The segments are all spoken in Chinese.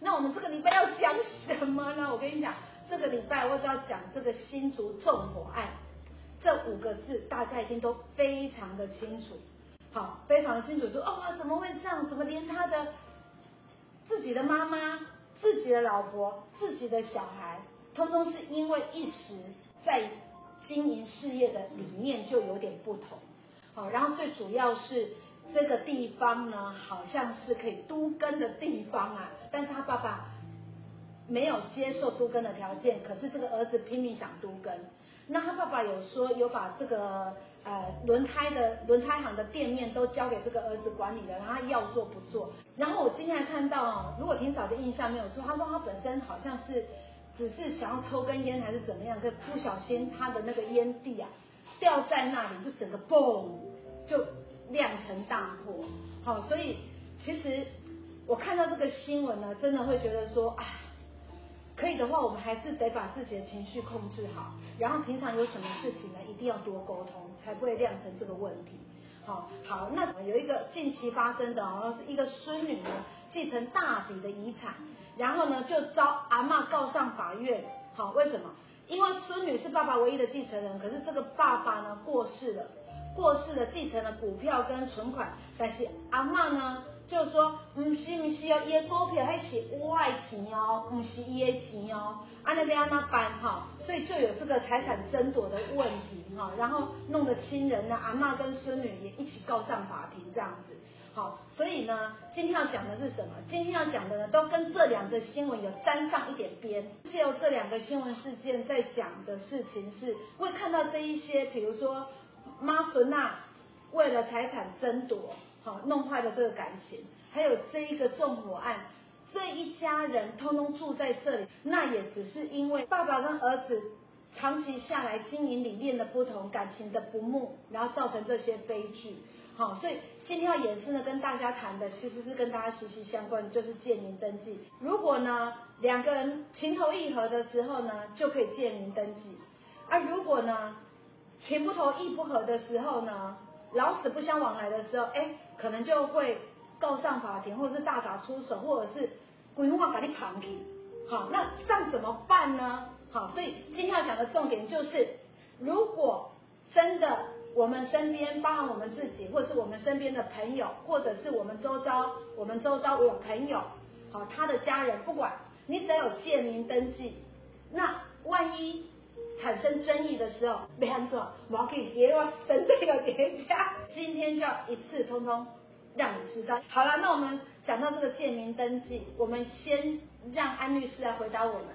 那我们这个礼拜要讲什么呢？我跟你讲，这个礼拜我只要讲这个新竹纵火案，这五个字大家一定都非常的清楚。好，非常的清楚说，哦，怎么会这样？怎么连他的自己的妈妈、自己的老婆、自己的小孩，通通是因为一时在经营事业的理念就有点不同。好，然后最主要是这个地方呢，好像是可以都根的地方啊，但是他爸爸没有接受都根的条件，可是这个儿子拼命想都根。那他爸爸有说有把这个呃轮胎的轮胎行的店面都交给这个儿子管理了，然后他要做不做。然后我今天还看到，如果挺早的印象没有错，他说他本身好像是只是想要抽根烟还是怎么样，可不小心他的那个烟蒂啊掉在那里，就整个嘣就酿成大祸。好，所以其实我看到这个新闻呢，真的会觉得说啊。可以的话，我们还是得把自己的情绪控制好，然后平常有什么事情呢，一定要多沟通，才不会酿成这个问题。好，好，那有一个近期发生的，好像是一个孙女呢继承大笔的遗产，然后呢就遭阿嬷告上法院。好，为什么？因为孙女是爸爸唯一的继承人，可是这个爸爸呢过世了，过世了继承了股票跟存款，但是阿嬷呢？就是说，不是不是哦，伊的股票还是我的钱哦，不是伊的钱哦，啊那边要那办哈，所以就有这个财产争夺的问题哈，然后弄得亲人呢，阿嬷跟孙女也一起告上法庭这样子，好，所以呢，今天要讲的是什么？今天要讲的呢，都跟这两个新闻有沾上一点边，借由这两个新闻事件在讲的事情是，会看到这一些，比如说妈孙呐，为了财产争夺。好，弄坏了这个感情，还有这一个纵火案，这一家人通通住在这里，那也只是因为爸爸跟儿子长期下来经营理念的不同，感情的不睦，然后造成这些悲剧。好，所以今天要演示呢，跟大家谈的其实是跟大家息息相关，就是借名登记。如果呢两个人情投意合的时候呢，就可以借名登记；而如果呢情不投意不合的时候呢，老死不相往来的时候，哎，可能就会告上法庭，或者是大打出手，或者是鬼话把你扛起。好，那这样怎么办呢？好，所以今天要讲的重点就是，如果真的我们身边，包含我们自己，或者是我们身边的朋友，或者是我们周遭，我们周遭有朋友，好，他的家人，不管你只要有借名登记，那万一。产生争议的时候，没安怎，我可以也要针对了人家。今天就要一次通通让你知道。好了，那我们讲到这个借名登记，我们先让安律师来回答我们，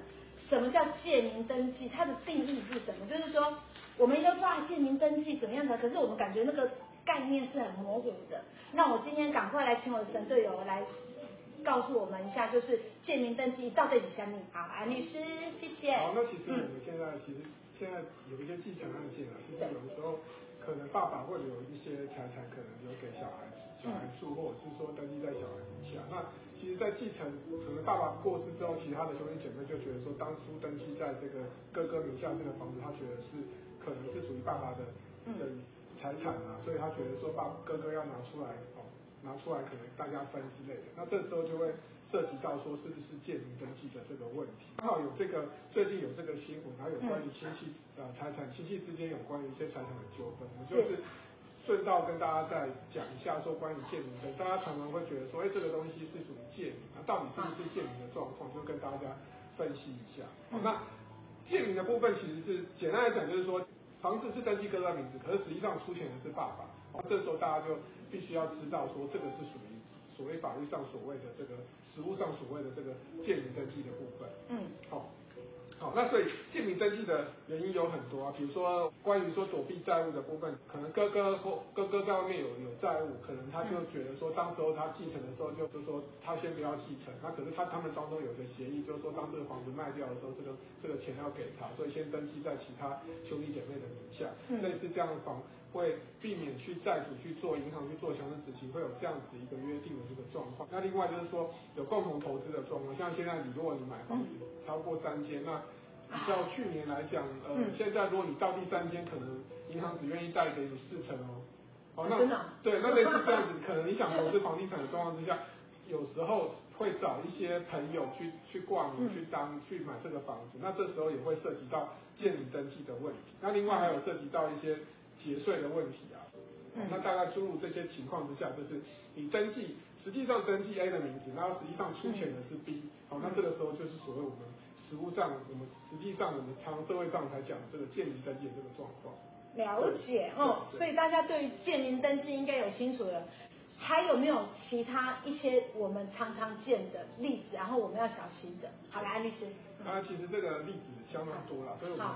什么叫借名登记？它的定义是什么？就是说，我们要抓借名登记怎么样的？可是我们感觉那个概念是很模糊的。那我今天赶快来请我的神队友来告诉我们一下，就是借名登记到底是什么？好，安律师，谢谢。好，那其实我们现在其实。现在有一些继承案件啊，其实有的时候可能爸爸会有一些财产可能留给小孩，小孩住，或者是说登记在小孩名下。那其实，在继承可能爸爸过世之后，其他的兄弟姐妹就觉得说，当初登记在这个哥哥名下这个房子，他觉得是可能是属于爸爸的的财产啊，所以他觉得说，爸哥哥要拿出来哦，拿出来可能大家分之类的。那这时候就会。涉及到说是不是借名登记的这个问题，刚好有这个最近有这个新闻，还有关于亲戚呃财产亲戚之间有关于一些财产的纠纷，我就是。顺道跟大家再讲一下说关于借名大家常常会觉得说，哎，这个东西是属于借名，那到底是不是借名的状况，就跟大家分析一下。那借名的部分其实是简单来讲，就是说房子是登记哥哥名字，可是实际上出钱的是爸爸，那这时候大家就必须要知道说这个是属于。所谓法律上所谓的这个，实务上所谓的这个借名登记的部分，嗯，好，好，那所以借名登记的原因有很多啊，比如说关于说躲避债务的部分，可能哥哥或哥哥在外面有有债务，可能他就觉得说，当时候他继承的时候就是说他先不要继承，那可是他他们当中有一个协议，就是说当这个房子卖掉的时候，这个这个钱要给他，所以先登记在其他兄弟姐妹的名下，类似这样的房。会避免去债主去做银行去做强制执行，会有这样子一个约定的这个状况。那另外就是说有共同投资的状况，像现在你如果你买房子超过三间，那比较去年来讲，呃，现在如果你到第三间，可能银行只愿意贷给你四成哦。哦，那对，那类似这样子，可能你想投资房地产的状况之下，有时候会找一些朋友去去挂名去当去买这个房子，那这时候也会涉及到建名登记的问题。那另外还有涉及到一些节税的问题啊。那大概诸如这些情况之下，就是你登记实际上登记 A 的名字，然后实际上出钱的是 B，好，那这个时候就是所谓我们实务上我们实际上我们常社会上才讲这个建名登记的这个状况。了解哦，所以大家对于建名登记应该有清楚了。还有没有其他一些我们常常见的例子，然后我们要小心的？好，来，安律师。啊，其实这个例子相当多了，所以我们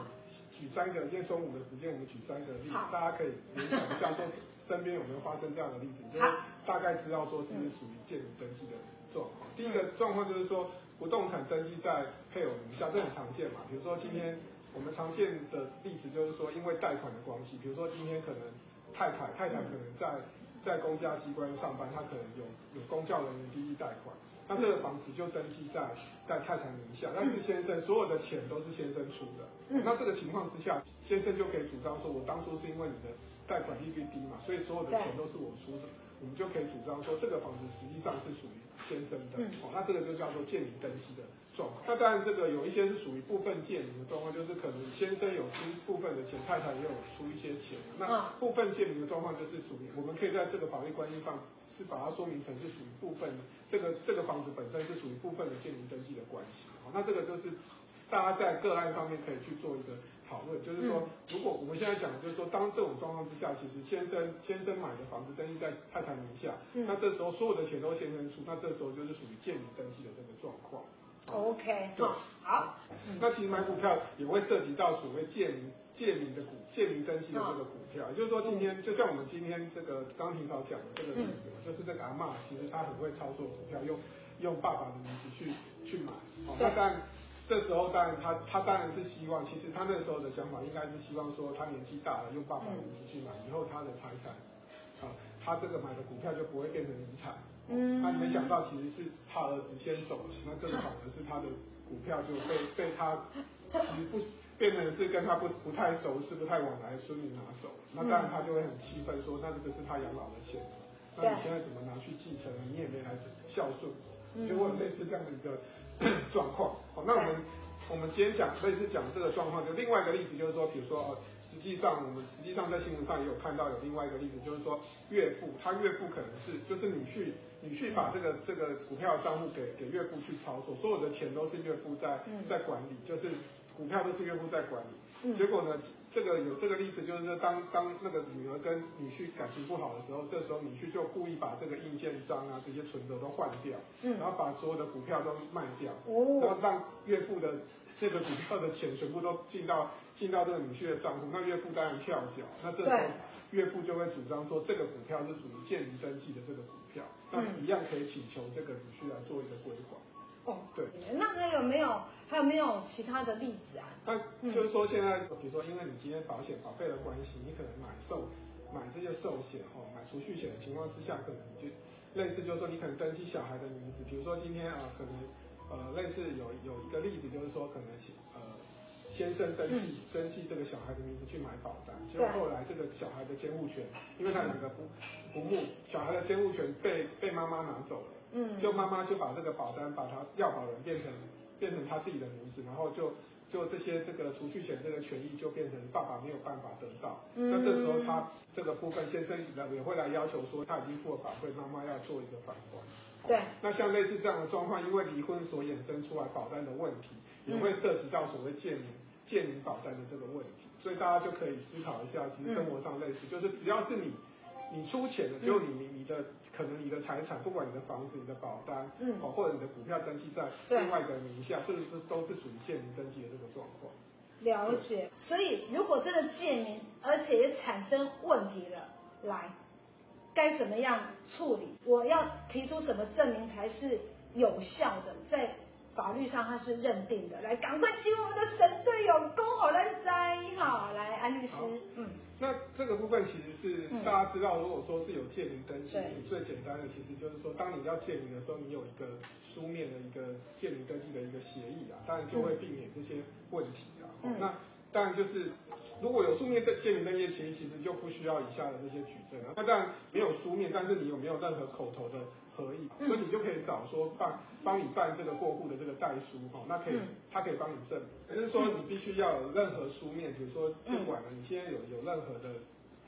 举三个，因为中午的时间，我们举三个例子，大家可以联想一下，说身边有没有发生这样的例子，就是大概知道说是不是属于建筑登记的状况。第一个状况就是说，不动产登记在配偶名下，这很常见嘛。比如说今天我们常见的例子就是说，因为贷款的关系，比如说今天可能太太太太可能在。在公家机关上班，她可能有有公教人员第一贷款，那这个房子就登记在在太太名下，但是先生所有的钱都是先生出的，那这个情况之下，先生就可以主张说，我当初是因为你的贷款利率低嘛，所以所有的钱都是我出的，我们就可以主张说，这个房子实际上是属于先生的，哦，那这个就叫做建名登记的状况。那当然，这个有一些是属于部分建名的状况，就是可能先生有出部分的钱，太太也有出一些钱。那部分建名的状况就是属于，我们可以在这个法律关系上是把它说明成是属于部分，这个这个房子本身是属于部分的建名登记的关系。好，那这个就是大家在个案上面可以去做一个讨论，就是说，如果我们现在讲的就是说，当这种状况之下，其实先生先生买的房子登记在太太名下，那这时候所有的钱都先生出，那这时候就是属于建名登记的这个状况。OK，对，好。那其实买股票也会涉及到所谓借名、借名的股、借名登记的这个股票，也就是说，今天就像我们今天这个刚平嫂讲的这个例子，就是这个阿嬷，其实她很会操作股票，用用爸爸的名字去去买。好，那当然这时候当然他他当然是希望，其实他那时候的想法应该是希望说，他年纪大了，用爸爸的名字去买，以后他的财产，啊，他这个买的股票就不会变成遗产。嗯，他没想到其实是他儿子先走了，那这个反而是他的股票就被被他其实不变成是跟他不不太熟识、不太往来的孙女拿走了，那当然他就会很气愤，说那这个是他养老的钱，那你现在怎么拿去继承？你也没来孝顺，就会类似这样的一个 状况。好，那我们我们今天讲类似讲这个状况，就另外一个例子就是说，比如说呃。实际上，我们实际上在新闻上也有看到有另外一个例子，就是说岳父，他岳父可能是就是女婿，女婿把这个这个股票账户给给岳父去操作，所有的钱都是岳父在在管理，就是股票都是岳父在管理。结果呢，这个有这个例子，就是说当当那个女儿跟女婿感情不好的时候，这时候女婿就故意把这个印鉴章啊这些存折都换掉，然后把所有的股票都卖掉，然后让岳父的这个股票的钱全部都进到。进到这个女婿的账户，那岳父当然跳脚，那这时候岳父就会主张说，这个股票是属于建名登记的这个股票，那一样可以请求这个女婿来做一个归还。哦，对。那还有没有还有没有其他的例子啊？那就是说现在，比如说因为你今天保险保费的关系，你可能买寿买这些寿险哈，买储蓄险的情况之下，可能就类似就是说你可能登记小孩的名字，比如说今天啊，可能呃类似有有一个例子就是说可能呃。先生登记登记这个小孩的名字去买保单，结果后来这个小孩的监护权，因为他两个不不睦，小孩的监护权被被妈妈拿走了，嗯，就妈妈就把这个保单把他要保人变成变成他自己的名字，然后就就这些这个储蓄险这个权益就变成爸爸没有办法得到，那这时候他这个部分先生也会来要求说他已经付了保费，妈妈要做一个返还。对，那像类似这样的状况，因为离婚所衍生出来保单的问题，也会涉及到所谓建名。建名保单的这个问题，所以大家就可以思考一下，其实生活上类似，嗯、就是只要是你你出钱的，只有你你你的可能你的财产，不管你的房子、你的保单，嗯，哦或者你的股票登记在另外一个人名下，这个是都是属于建名登记的这个状况。了解，所以如果这个借名，而且也产生问题了，来，该怎么样处理？我要提出什么证明才是有效的？在法律上他是认定的，来赶快请我们的神队友恭候来摘好，来安律师，嗯，那这个部分其实是、嗯、大家知道，如果说是有建名登记，你最简单的其实就是说，当你要建名的时候，你有一个书面的一个建名登记的一个协议啊，当然就会避免这些问题啊。嗯、那但就是如果有书面的鉴明登记，其实其实就不需要以下的这些举证啊。那当然没有书面，但是你有没有任何口头的合意，所以你就可以找说办帮你办这个过户的这个代书哈，那可以他可以帮你证。明，可是说你必须要有任何书面，比如说不管了，你现在有有任何的。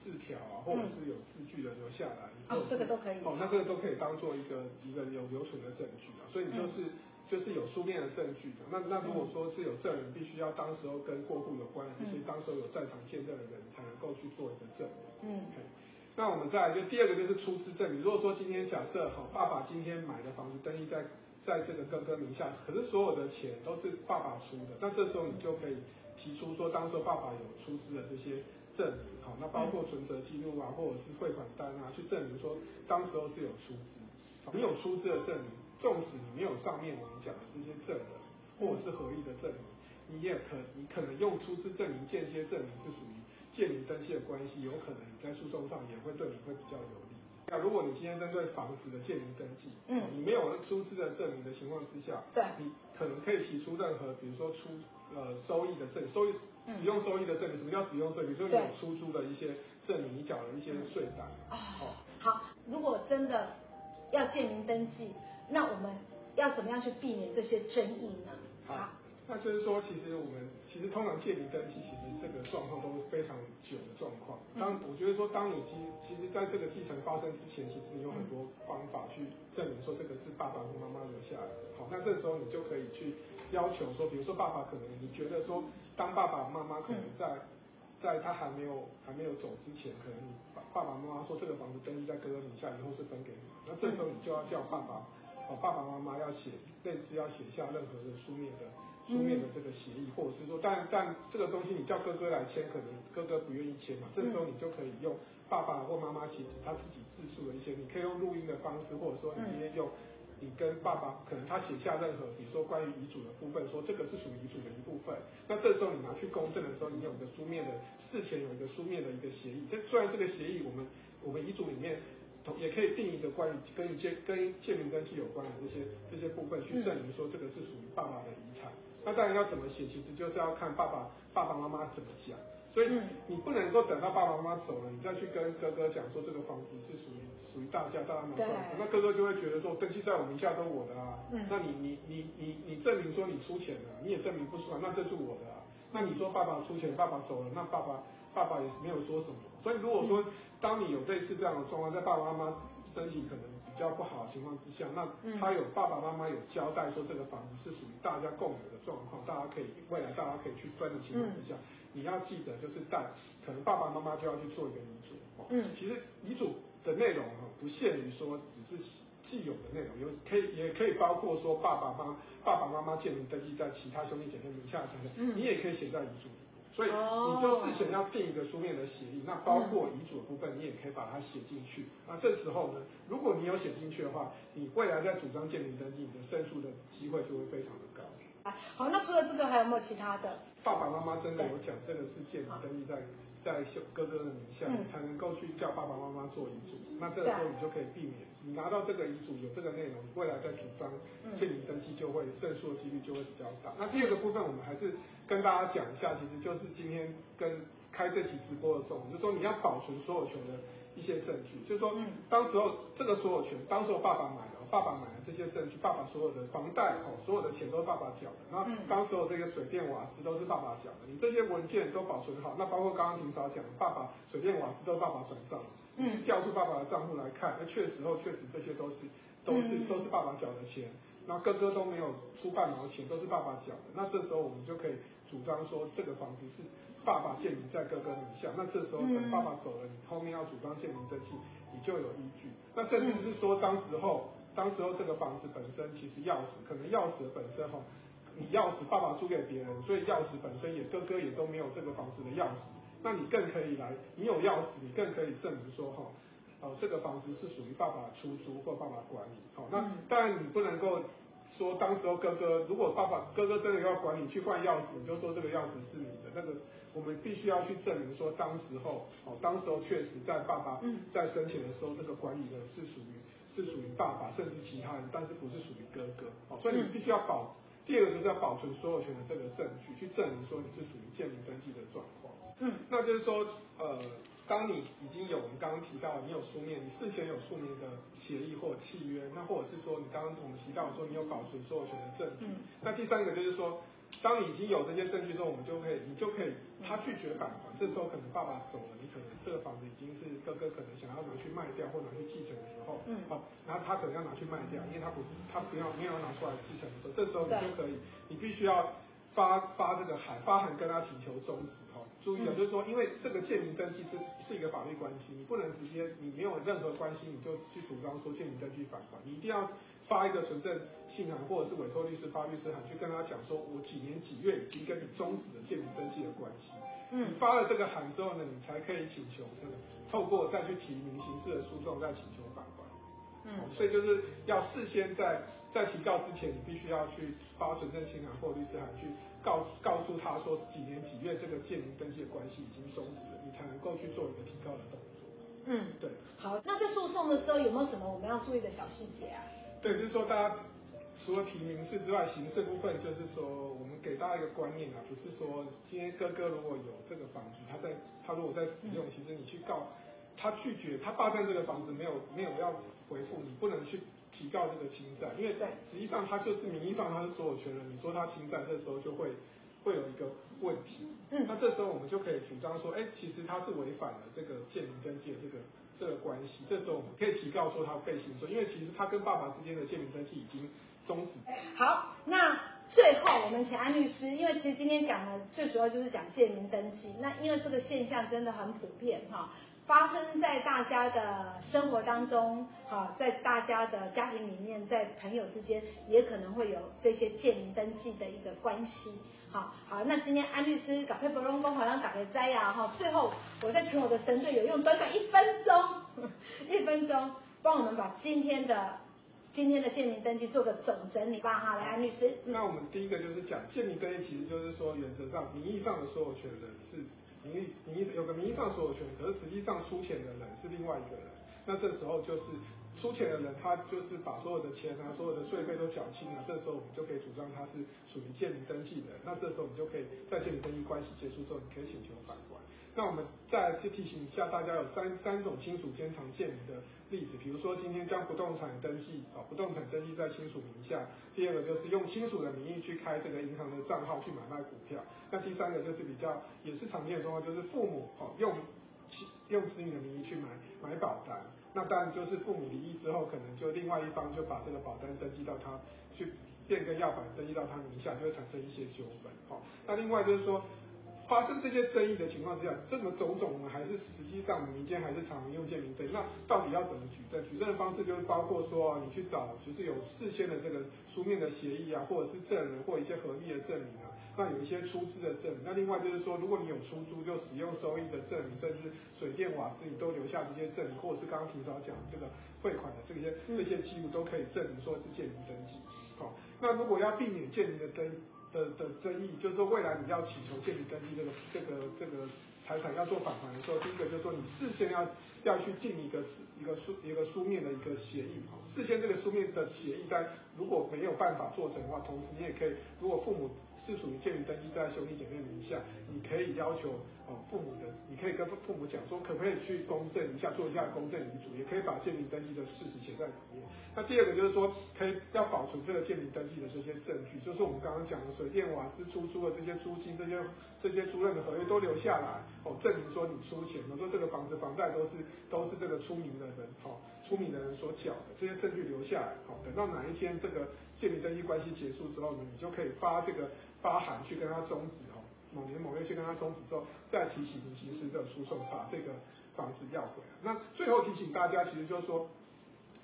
字条啊，或者是有字据的留下来，哦，这个都可以，哦，那这个都可以当做一个一个有留存的证据啊，所以你就是、嗯、就是有书面的证据的。那那如果说是有证人，必须要当时候跟过户有关的这些，当时候有在场见证的人才能够去做一个证明。嗯，那我们再来就第二个就是出资证明。如果说今天假设哈，爸爸今天买的房子登记在在这个哥哥名下，可是所有的钱都是爸爸出的，那这时候你就可以提出说，当时候爸爸有出资的这些。证明好，那包括存折记录啊，或者是汇款单啊，去证明说当时候是有出资。你有出资的证明，纵使你没有上面我们讲的这些证人，或者是合意的证明，你也可你可能用出资证明间接证明是属于建名登记的关系，有可能你在诉讼上也会对你会比较有利。那如果你今天针对房子的建名登记，嗯，你没有出资的证明的情况之下，对，你可能可以提出任何，比如说出呃收益的证收益。使用收益的证明，什么叫使用收益？比如说你有出租的一些证明，你缴了一些税单。哦，好，如果真的要建名登记，那我们要怎么样去避免这些争议呢？好，那就是说，其实我们其实通常鉴明登记，其实这个状况都是非常久的状况。当我觉得说，当你其其实在这个继承发生之前，其实你有很多方法去证明说这个是爸爸和妈妈留下来的。好，那这时候你就可以去。要求说，比如说爸爸可能你觉得说，当爸爸妈妈可能在在他还没有还没有走之前，可能你爸爸爸妈妈说这个房子登记在哥哥名下，以后是分给你，那这时候你就要叫爸爸哦爸爸妈妈要写类似要写下任何的书面的书面的这个协议，或者是说，但但这个东西你叫哥哥来签，可能哥哥不愿意签嘛，这时候你就可以用爸爸或妈妈其实他自己自述的一些，你可以用录音的方式，或者说你今天用。你跟爸爸可能他写下任何，比如说关于遗嘱的部分，说这个是属于遗嘱的一部分。那这时候你拿去公证的时候，你有一个书面的，事前有一个书面的一个协议。但虽然这个协议，我们我们遗嘱里面也可以定一个关于跟一些跟建明登记有关的这些这些部分，去证明说这个是属于爸爸的遗产。那当然要怎么写，其实就是要看爸爸爸爸妈妈怎么讲。所以你不能够等到爸爸妈妈走了，你再去跟哥哥讲说这个房子是属于属于大家，大家拿出来，那哥哥就会觉得说登记在我名下都我的啊，嗯、那你你你你你证明说你出钱了，你也证明不出来，那这是我的啊，那你说爸爸出钱，爸爸走了，那爸爸爸爸也是没有说什么。所以如果说当你有类似这样的状况，在爸爸妈妈身体可能比较不好的情况之下，那他有爸爸妈妈有交代说这个房子是属于大家共有的状况，大家可以未来大家可以去分的情况之下。嗯你要记得，就是带可能爸爸妈妈就要去做一个遗嘱哦。嗯，其实遗嘱的内容哈，不限于说只是既有的内容，有可以也可以包括说爸爸妈爸爸妈妈建立登记在其他兄弟姐妹名下的等等，嗯，你也可以写在遗嘱里。所以你就事前要订一个书面的协议，那包括遗嘱的部分，你也可以把它写进去。那这时候呢，如果你有写进去的话，你未来在主张建民登记，你的胜诉的机会就会非常的高。好，那除了这个还有没有其他的？爸爸妈妈真的有讲这个是鉴明登记在在哥哥的名下，你才能够去叫爸爸妈妈做遗嘱。那这个时候你就可以避免，你拿到这个遗嘱有这个内容，你未来在主张鉴明登记就会胜诉的几率就会比较大。那第二个部分，我们还是跟大家讲一下，其实就是今天跟开这期直播的时候，我们就说你要保存所有权的一些证据，就是说当时候这个所有权，当时候爸爸买的。爸爸买的这些证据，爸爸所有的房贷哦，所有的钱都是爸爸缴的。那当时候这个水电瓦斯都是爸爸缴的。你这些文件都保存好，那包括刚刚霆嫂讲的，爸爸水电瓦斯都是爸爸转账，嗯，调出爸爸的账户来看，那确实后确实这些都是都是都是爸爸缴的钱。那哥哥都没有出半毛钱，都是爸爸缴的。那这时候我们就可以主张说，这个房子是爸爸建名在哥哥名下。那这时候等爸爸走了，你后面要主张建名登记，你就有依据。那甚至是说当时候。当时候这个房子本身其实钥匙可能钥匙本身哈，你钥匙爸爸租给别人，所以钥匙本身也哥哥也都没有这个房子的钥匙，那你更可以来，你有钥匙，你更可以证明说哈，哦这个房子是属于爸爸出租或爸爸管理，好，那当然你不能够说当时候哥哥如果爸爸哥哥真的要管理去换钥匙，你就说这个钥匙是你的，那个我们必须要去证明说当时候哦当时候确实在爸爸在生前的时候，这个管理的是属于。是属于爸爸，甚至其他人，但是不是属于哥哥，哦，所以你必须要保第二个就是要保存所有权的这个证据，去证明说你是属于建民登记的状况。嗯，那就是说，呃，当你已经有我们刚刚提到，你有书面，你事前有书面的协议或契约，那或者是说你刚刚我们提到说你有保存所有权的证据。嗯，那第三个就是说。当你已经有这些证据之后，我们就可以，你就可以，他拒绝返还，这时候可能爸爸走了，你可能这个房子已经是哥哥可能想要拿去卖掉或拿去继承的时候，嗯，好，然后他可能要拿去卖掉，因为他不是他不要没有拿出来继承的时候，这时候你就可以，你必须要发发这个函，发函跟他请求终止，哈，注意了，就是说，因为这个建名登记是是一个法律关系，你不能直接你没有任何关系你就去主张说建名登记返还，你一定要。发一个存证信函，或者是委托律师发律师函，去跟他讲说，我几年几月已经跟你终止了建名登记的关系。嗯，你发了这个函之后呢，你才可以请求这个透过再去提名刑事的诉讼，再请求法官。嗯，所以就是要事先在在提告之前，你必须要去发存证信函或律师函，去告告诉他说几年几月这个建名登记的关系已经终止了，你才能够去做一个提告的动作。嗯，对。好，那在诉讼的时候有没有什么我们要注意的小细节啊？对，就是说，大家除了提民事之外，形式部分就是说，我们给大家一个观念啊，不是说今天哥哥如果有这个房子，他在他如果在使用，其实你去告他拒绝，他霸占这个房子没有没有要回复，你不能去提告这个侵占，因为在实际上他就是名义上他是所有权人，你说他侵占，这时候就会会有一个问题。嗯，那这时候我们就可以主张说，哎，其实他是违反了这个建民登记的这个。这个关系，这时候我们可以提告说他被行损，因为其实他跟爸爸之间的建名登记已经终止。好，那最后我们请安律师，因为其实今天讲的最主要就是讲建名登记，那因为这个现象真的很普遍哈，发生在大家的生活当中，哈，在大家的家庭里面，在朋友之间也可能会有这些建名登记的一个关系。好好，那今天安律师搞配不龙工好像打个斋呀哈，最后我再请我的神队友用短短一分钟，一分钟帮我们把今天的今天的建名登记做个总整理吧哈，来安律师。那我们第一个就是讲建名登记，其实就是说原则上名义上的所有权人是名义名义有个名义上所有权，可是实际上出钱的人是另外一个人，那这时候就是。出钱的人，他就是把所有的钱啊，所有的税费都缴清了，这时候我们就可以主张他是属于建立登记的。那这时候我们就可以在建立登记关系结束之后，你可以请求返还。那我们再来提醒一下大家，有三三种亲属间常建名的例子，比如说今天将不动产登记啊，不动产登记在亲属名下；第二个就是用亲属的名义去开这个银行的账号去买卖股票；那第三个就是比较也是常见的状况，就是父母哦用用子女的名义去买买保单。那当然就是父母离异之后，可能就另外一方就把这个保单登记到他去变更要版登记到他名下，就会产生一些纠纷。好，那另外就是说，发生这些争议的情况之下，这么种种呢，还是实际上民间还是常用建名登记。那到底要怎么举证？举证的方式就是包括说，你去找就是有事先的这个书面的协议啊，或者是证人或一些合并的证明啊。那有一些出资的证明，那另外就是说，如果你有出租就使用收益的证明，甚至水电瓦斯你都留下这些证明，或者是刚刚提早讲这个汇款的这些这些记录都可以证明说是建民登记。好，那如果要避免建民的登的的争议，就是说未来你要请求建立登记这个这个这个财产要做返还的时候，第一个就是说你事先要要去订一个一个书一个书面的一个协议。事先这个书面的协议在如果没有办法做成的话，同时你也可以，如果父母是属于建立登记在兄弟姐妹名下，你可以要求哦父母的，你可以跟父母讲说，可不可以去公证一下，做一下公证遗嘱，也可以把建名登记的事实写在里面。那第二个就是说，可以要保存这个建名登记的这些证据，就是我们刚刚讲的水电瓦斯出租的这些租金，这些这些租赁的合约都留下来，哦，证明说你出钱，我说这个房子房贷都是都是这个出名的人，哦，出名的人所缴的，这些证据留下来，好，等到哪一天这个建名登记关系结束之后呢，你就可以发这个。发函去跟他终止，某年某月去跟他终止之后，再提起民刑事这诉讼，把这个房子要回来。那最后提醒大家，其实就是说，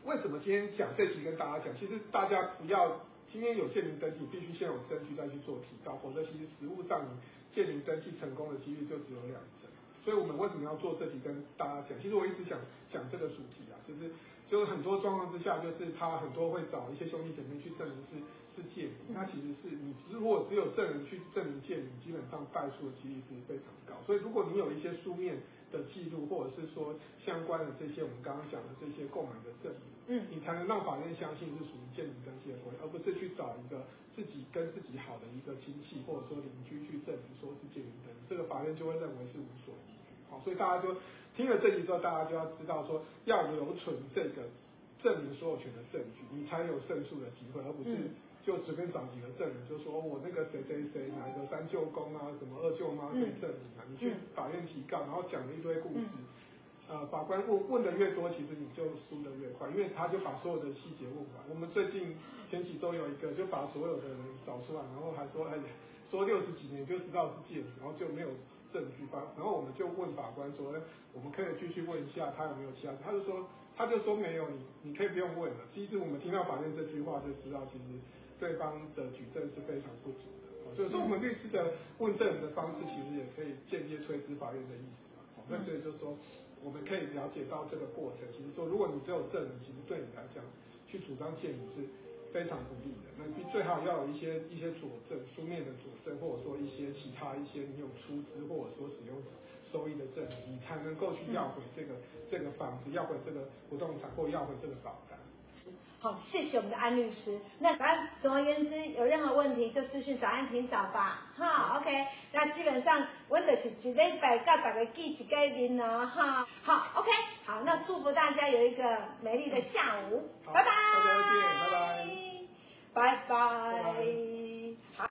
为什么今天讲这集跟大家讲，其实大家不要今天有建名登记，必须先有证据再去做提高，否则其实实物上你建名登记成功的几率就只有两成。所以我们为什么要做这集跟大家讲？其实我一直想讲这个主题啊，就是就是很多状况之下，就是他很多会找一些兄弟姐妹去证明是是借名，它其实是你如果只有证人去证明借名，基本上败诉的几率是非常高。所以如果你有一些书面的记录，或者是说相关的这些我们刚刚讲的这些购买的证明，嗯，你才能让法院相信是属于借名登记的而不是去找一个自己跟自己好的一个亲戚或者说邻居去证明说是借名登记，这个法院就会认为是无所依据。好，所以大家就听了这集之后，大家就要知道说要留存这个证明所有权的证据，你才有胜诉的机会，而不是就随便找几个证人，就说我那个谁谁谁哪一个三舅公啊，什么二舅妈可以证明啊，你去法院提告，然后讲了一堆故事。呃，法官问问的越多，其实你就输的越快，因为他就把所有的细节问完。我们最近前几周有一个，就把所有的人找出来，然后还说，哎，说六十几年就知道是借，然后就没有证据发，然后我们就问法官说，哎，我们可以继续问一下他有没有其他，他就说，他就说没有，你你可以不用问了。其实我们听到法院这句话就知道，其实对方的举证是非常不足的。所以说，我们律师的问证的方式，其实也可以间接推知法院的意思嘛。那所以就说。我们可以了解到这个过程，其实说，如果你只有证人，其实对你来讲，去主张借名是非常不利的。那你最好要有一些一些佐证，书面的佐证，或者说一些其他一些你有出资或者说使用者收益的证明，你才能够去要回这个这个房子，要回这个不动产，或要回这个保单。好，谢谢我们的安律师。那反总而言之，有任何问题就咨询早安庭早吧。哈，OK。那基本上我就是一礼拜教大家记几个念啊哈。好，OK。好，那祝福大家有一个美丽的下午。拜拜。拜拜。拜拜。